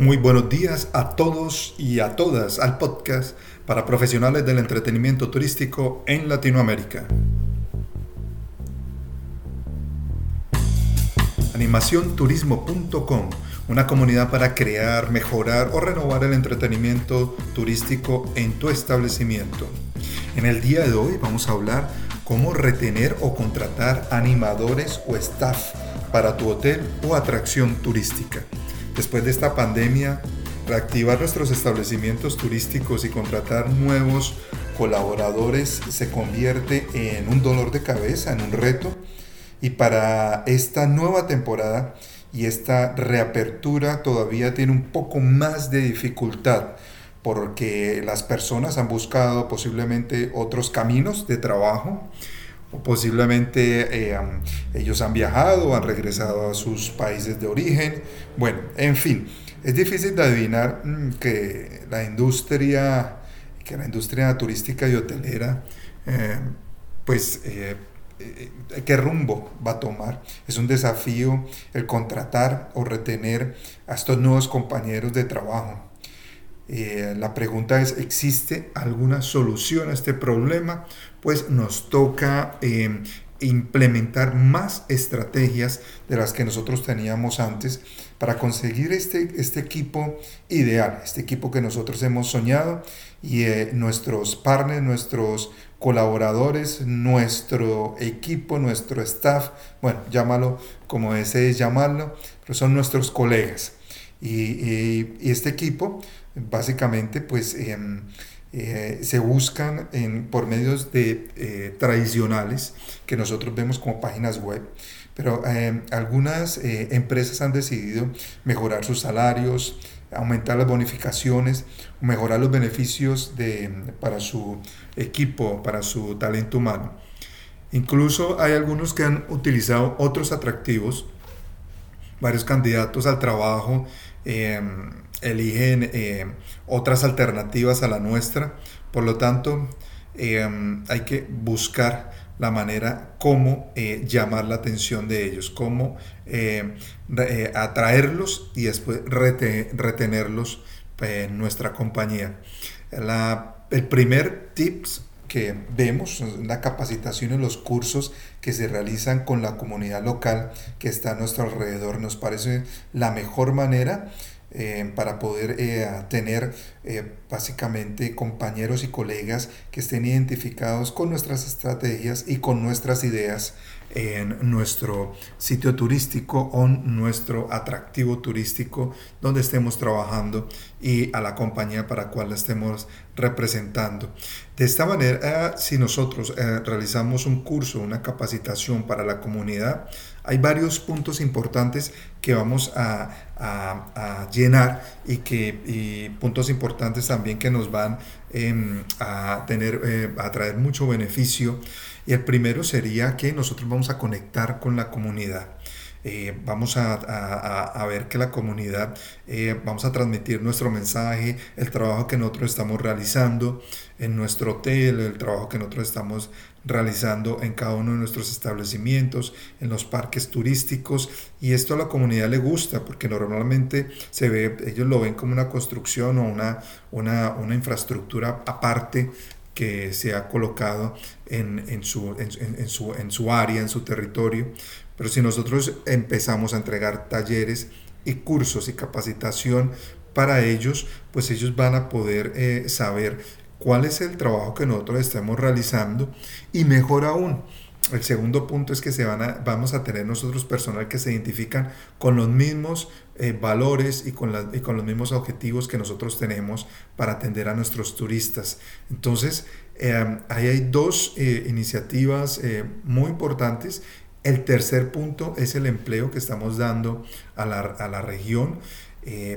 Muy buenos días a todos y a todas al podcast para profesionales del entretenimiento turístico en Latinoamérica. Animacionturismo.com, una comunidad para crear, mejorar o renovar el entretenimiento turístico en tu establecimiento. En el día de hoy vamos a hablar cómo retener o contratar animadores o staff para tu hotel o atracción turística después de esta pandemia, reactivar nuestros establecimientos turísticos y contratar nuevos colaboradores se convierte en un dolor de cabeza, en un reto. Y para esta nueva temporada y esta reapertura todavía tiene un poco más de dificultad porque las personas han buscado posiblemente otros caminos de trabajo posiblemente eh, ellos han viajado, han regresado a sus países de origen. Bueno, en fin, es difícil de adivinar mm, que la industria, que la industria turística y hotelera, eh, pues, eh, qué rumbo va a tomar. Es un desafío el contratar o retener a estos nuevos compañeros de trabajo. Eh, la pregunta es, ¿existe alguna solución a este problema? Pues nos toca em, implementar más estrategias de las que nosotros teníamos antes para conseguir este, este equipo ideal, este equipo que nosotros hemos soñado y eh, nuestros partners, nuestros colaboradores, nuestro equipo, nuestro staff, bueno, llámalo como desees llamarlo, pero son nuestros colegas. Y este equipo básicamente pues em, eh, se buscan por medios de, eh, tradicionales que nosotros vemos como páginas web, pero em, algunas eh, empresas han decidido mejorar sus salarios, aumentar las bonificaciones, mejorar los beneficios de, para su equipo, para su talento humano. Incluso hay algunos que han utilizado otros atractivos, varios candidatos al trabajo em, eligen eh, otras alternativas a la nuestra. Por lo tanto, em, hay que buscar la manera cómo eh, llamar la atención de ellos, cómo eh, atraerlos y después retenerlos en nuestra compañía. el primer tips que vemos la capacitación y los cursos que se realizan con la comunidad local que está a nuestro alrededor. Nos parece la mejor manera eh, para poder eh, tener eh, básicamente compañeros y colegas que estén identificados con nuestras estrategias y con nuestras ideas en nuestro sitio turístico o nuestro atractivo turístico donde estemos trabajando y a la compañía para la cual la estemos representando. De esta manera, si nosotros realizamos un curso, una capacitación para la comunidad, hay varios puntos importantes que vamos a, llenar y, que, puntos importantes también que nos van em, a, tener, eh, a traer mucho beneficio. Y el primero sería que nosotros vamos a conectar con la comunidad. Eh, vamos a, ver que la comunidad, eh, vamos a transmitir nuestro mensaje, el trabajo que nosotros estamos realizando en nuestro hotel, el trabajo que nosotros estamos realizando en cada uno de nuestros establecimientos, en los parques turísticos y esto a la comunidad le gusta porque normalmente se ve, ellos lo ven como una construcción o una, una, una infraestructura aparte que se ha colocado en, en, su, en, su, en su área, en su territorio. Pero si nosotros empezamos a entregar talleres y cursos y capacitación para ellos, pues ellos van a poder eh, saber cuál es el trabajo que nosotros estamos realizando y mejor aún, el segundo punto es que se van a, vamos a tener nosotros personal que se identifican con los mismos eh, valores y con, y con los mismos objetivos que nosotros tenemos para atender a nuestros turistas. Entonces, eh, ahí hay dos iniciativas muy importantes. El tercer punto es el empleo que estamos dando a la, a la región.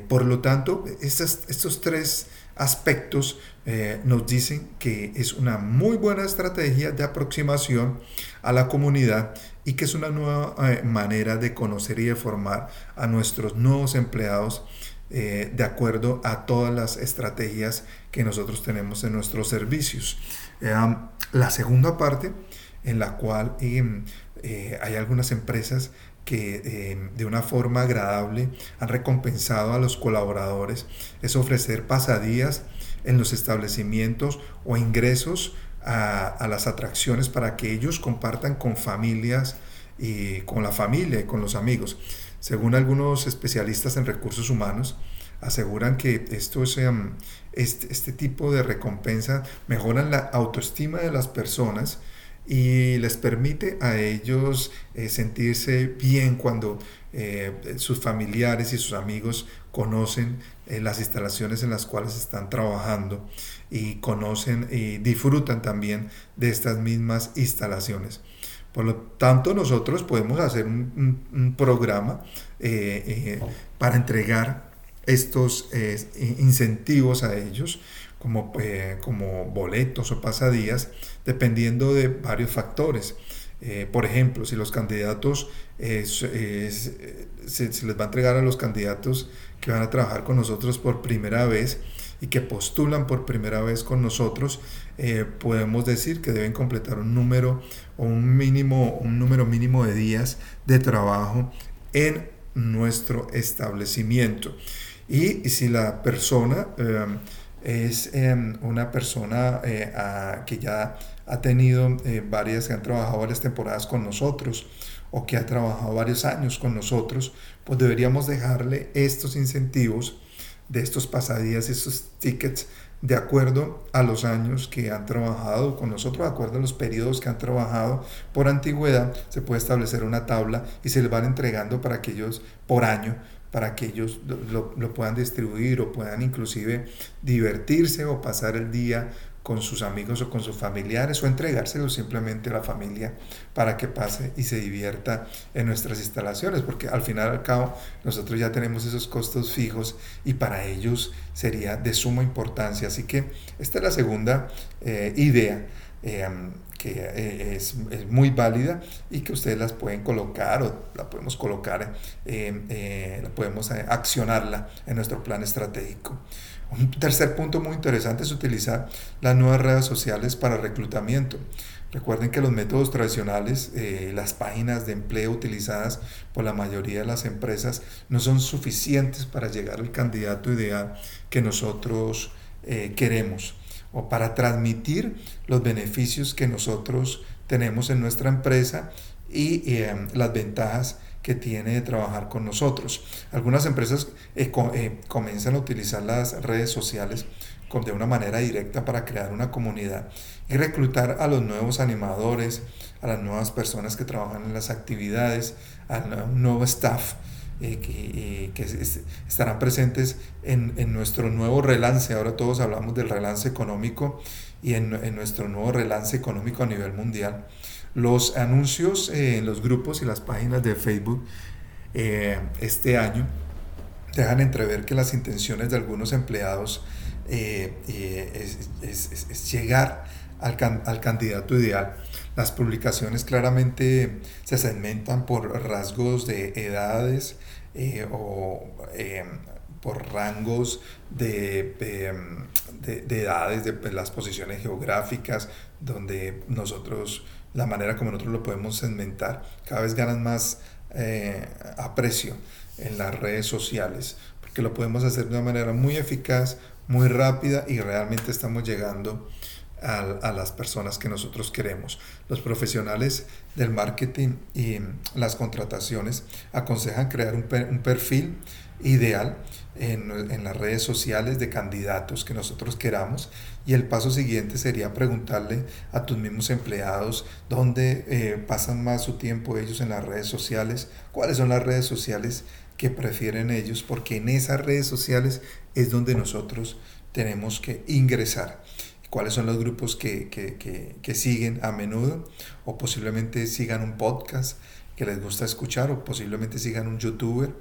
por lo tanto, estos, tres aspectos eh, nos dicen que es una muy buena estrategia de aproximación a la comunidad y que es una nueva eh, manera de conocer y de formar a nuestros nuevos empleados eh, de acuerdo a todas las estrategias que nosotros tenemos en nuestros servicios. la segunda parte en la cual hay algunas empresas que de una forma agradable han recompensado a los colaboradores es ofrecer pasadías en los establecimientos o ingresos a, las atracciones para que ellos compartan con familias y con la familia y con los amigos. Según algunos especialistas en recursos humanos, aseguran que esto este, este tipo de recompensa mejoran la autoestima de las personas y les permite a ellos eh, sentirse bien cuando eh, sus familiares y sus amigos conocen eh, las instalaciones en las cuales están trabajando y conocen y disfrutan también de estas mismas instalaciones. Por lo tanto, nosotros podemos hacer un, programa para entregar estos incentivos a ellos como, eh, como boletos o pasadías, dependiendo de varios factores. Eh, por ejemplo, si los candidatos, se, se, les va a entregar a los candidatos que van a trabajar con nosotros por primera vez y que postulan por primera vez con nosotros, eh, podemos decir que deben completar un número o un mínimo, un número mínimo de días de trabajo en nuestro establecimiento. Y, si la persona es em, una persona eh, que ya ha tenido eh, varias, que han trabajado varias temporadas con nosotros o que ha trabajado varios años con nosotros, pues deberíamos dejarle estos incentivos de estos pasadías, estos tickets, de acuerdo a los años que han trabajado con nosotros, de acuerdo a los periodos que han trabajado. Por antigüedad se puede establecer una tabla y se les van entregando para que ellos por año para que ellos lo, puedan distribuir o puedan inclusive divertirse o pasar el día con sus amigos o con sus familiares o entregárselo simplemente a la familia para que pase y se divierta en nuestras instalaciones, porque al final al cabo nosotros ya tenemos esos costos fijos y para ellos sería de suma importancia. Así que esta es la segunda eh, idea. Eh, que eh, es, muy válida y que ustedes las pueden colocar o la podemos colocar, eh, eh, podemos accionarla en nuestro plan estratégico. Un tercer punto muy interesante es utilizar las nuevas redes sociales para reclutamiento. Recuerden que los métodos tradicionales, las páginas de empleo utilizadas por la mayoría de las empresas no son suficientes para llegar al candidato ideal que nosotros queremos o para transmitir los beneficios que nosotros tenemos en nuestra empresa y eh, las ventajas que tiene de trabajar con nosotros. Algunas empresas eh, eh, comienzan a utilizar las redes sociales de una manera directa para crear una comunidad y reclutar a los nuevos animadores, a las nuevas personas que trabajan en las actividades, al nuevo staff que, estarán presentes en, nuestro nuevo relance. Ahora todos hablamos del relance económico y en, nuestro nuevo relance económico a nivel mundial. Los anuncios eh, en los grupos y las páginas de Facebook eh, este año dejan entrever que las intenciones de algunos empleados eh, es, llegar al, al candidato ideal las publicaciones claramente se segmentan por rasgos de edades eh, o em, por rangos de, em, edades, de pues, las posiciones geográficas, donde nosotros, la manera como nosotros lo podemos segmentar, cada vez ganan más eh, aprecio en las redes sociales, porque lo podemos hacer de una manera muy eficaz, muy rápida y realmente estamos llegando las personas que nosotros queremos. Los profesionales del marketing y las contrataciones aconsejan crear un, perfil ideal en, las redes sociales de candidatos que nosotros queramos y el paso siguiente sería preguntarle a tus mismos empleados dónde eh, pasan más su tiempo ellos en las redes sociales, cuáles son las redes sociales que prefieren ellos, porque en esas redes sociales es donde nosotros tenemos que ingresar cuáles son los grupos que, siguen a menudo o posiblemente sigan un podcast que les gusta escuchar o posiblemente sigan un youtuber.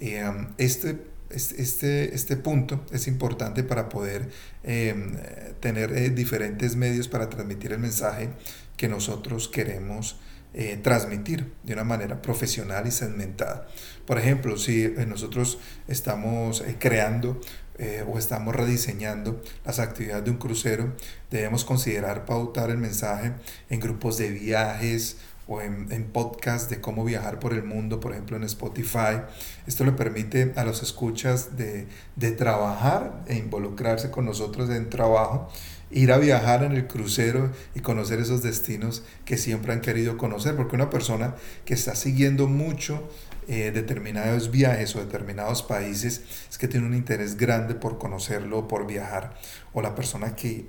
Um, este, este, este punto es importante para poder em, tener eh, diferentes medios para transmitir el mensaje que nosotros queremos eh, transmitir de una manera profesional y segmentada. Por ejemplo, si eh, nosotros estamos creando eh, o estamos rediseñando las actividades de un crucero, debemos considerar pautar el mensaje en grupos de viajes o en, en podcast de cómo viajar por el mundo, por ejemplo en Spotify. Esto le permite a los escuchas de, de trabajar e involucrarse con nosotros en trabajo ir a viajar en el crucero y conocer esos destinos que siempre han querido conocer, porque una persona que está siguiendo mucho eh, determinados viajes o determinados países es que tiene un interés grande por conocerlo, por viajar, o la persona que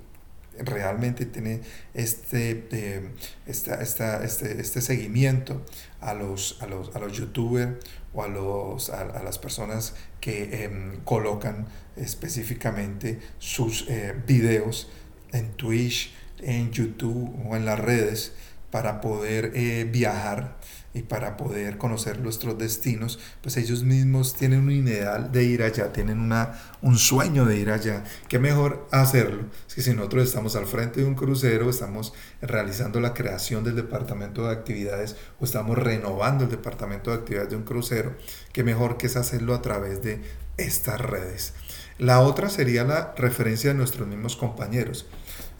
realmente tiene este, eh, esta, esta, este, este seguimiento a los, a los, a los youtubers o a, los, a, las personas que em, colocan específicamente sus eh, videos en Twitch, en YouTube o en las redes para poder eh, viajar y para poder conocer nuestros destinos, pues ellos mismos tienen un ideal de ir allá, tienen una, un sueño de ir allá. ¿Qué mejor hacerlo? Es que si nosotros estamos al frente de un crucero, estamos realizando la creación del departamento de actividades o estamos renovando el departamento de actividades de un crucero, qué mejor que es hacerlo a través de estas redes. La otra sería la referencia de nuestros mismos compañeros.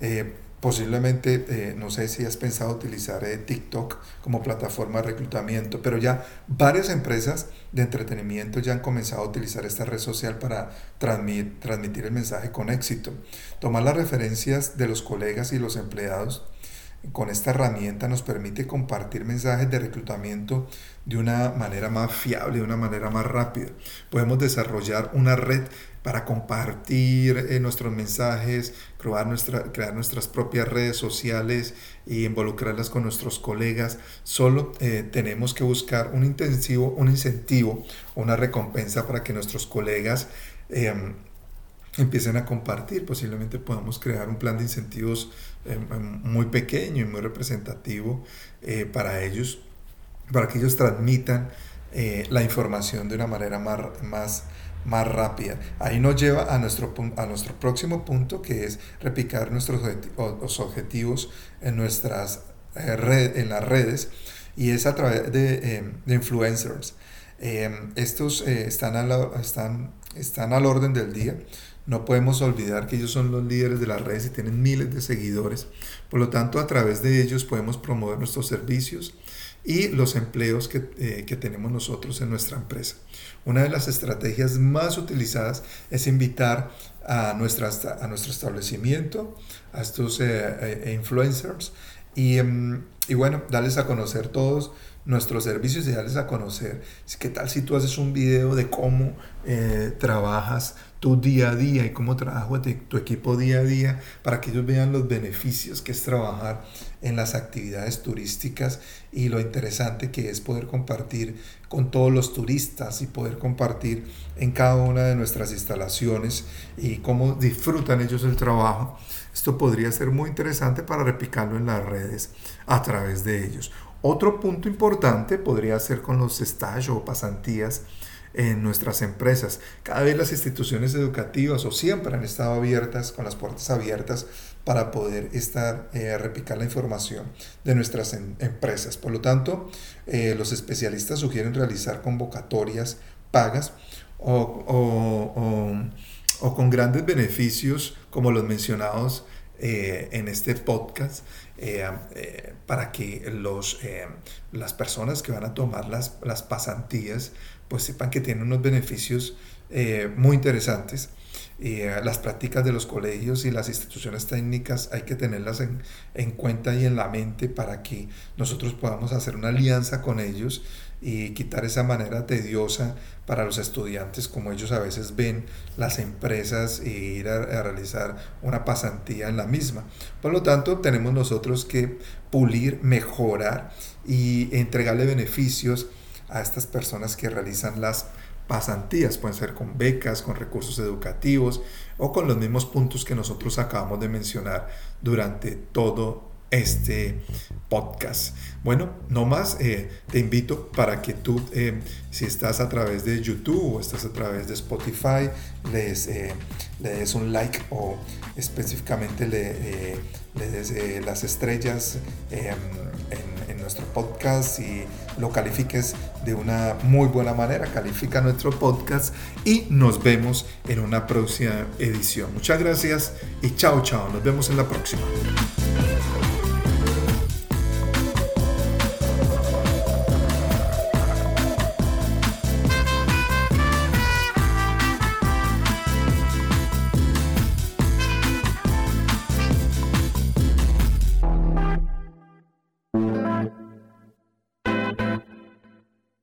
Eh, posiblemente, eh, no sé si has pensado utilizar eh, TikTok como plataforma de reclutamiento, pero ya varias empresas de entretenimiento ya han comenzado a utilizar esta red social para transmitir, el mensaje con éxito. Tomar las referencias de los colegas y los empleados con esta herramienta nos permite compartir mensajes de reclutamiento de una manera más fiable, de una manera más rápida. Podemos desarrollar una red para compartir eh, nuestros mensajes, crear, nuestra, crear nuestras propias redes sociales y involucrarlas con nuestros colegas. Solo eh, tenemos que buscar un intensivo, un incentivo, una recompensa para que nuestros colegas em, empiecen a compartir. Posiblemente podamos crear un plan de incentivos em, em, muy pequeño y muy representativo eh, para ellos, para que ellos transmitan la información de una manera más más rápida. Ahí nos lleva a nuestro, a nuestro próximo punto, que es replicar nuestros objetivos en, nuestras, eh, en las redes, y es a través de, eh, de influencers. Eh, estos están, están, están al orden del día. No podemos olvidar que ellos son los líderes de las redes y tienen miles de seguidores. Por lo tanto, a través de ellos podemos promover nuestros servicios y los empleos que, que tenemos nosotros en nuestra empresa. Una de las estrategias más utilizadas es invitar a, nuestra, a nuestro establecimiento, a estos eh, eh, influencers y, em, y, bueno, darles a conocer todos nuestros servicios y darles a conocer qué tal si tú haces un video de cómo eh, trabajas tu día a día y cómo trabaja tu equipo día a día para que ellos vean los beneficios que es trabajar en las actividades turísticas y lo interesante que es poder compartir con todos los turistas y poder compartir en cada una de nuestras instalaciones y cómo disfrutan ellos el trabajo. Esto podría ser muy interesante para replicarlo en las redes a través de ellos. Otro punto importante podría ser con los stages o pasantías en nuestras empresas. Cada vez las instituciones educativas o siempre han estado abiertas, con las puertas abiertas para poder estar, eh, replicar la información de nuestras em, empresas. Por lo tanto, eh, los especialistas sugieren realizar convocatorias pagas o, con grandes beneficios como los mencionados eh, en este podcast para que los, las personas que van a tomar las, las pasantías pues sepan que tienen unos beneficios eh, muy interesantes. Eh, las prácticas de los colegios y las instituciones técnicas hay que tenerlas en, en, cuenta y en la mente para que nosotros podamos hacer una alianza con ellos y quitar esa manera tediosa para los estudiantes como ellos a veces ven las empresas e ir a realizar una pasantía en la misma. Por lo tanto, tenemos nosotros que pulir, mejorar y entregarle beneficios a estas personas que realizan las pasantías, pueden ser con becas, con recursos educativos o con los mismos puntos que nosotros acabamos de mencionar durante todo este podcast. Bueno, no más, eh, te invito para que tú, eh, si estás a través de YouTube o estás a través de Spotify, les, eh, le des un like o específicamente le, le des las estrellas en, en nuestro podcast y lo califiques de una muy buena manera. Califica nuestro podcast y nos vemos en una próxima edición. Muchas gracias y chao, chao. Nos vemos en la próxima.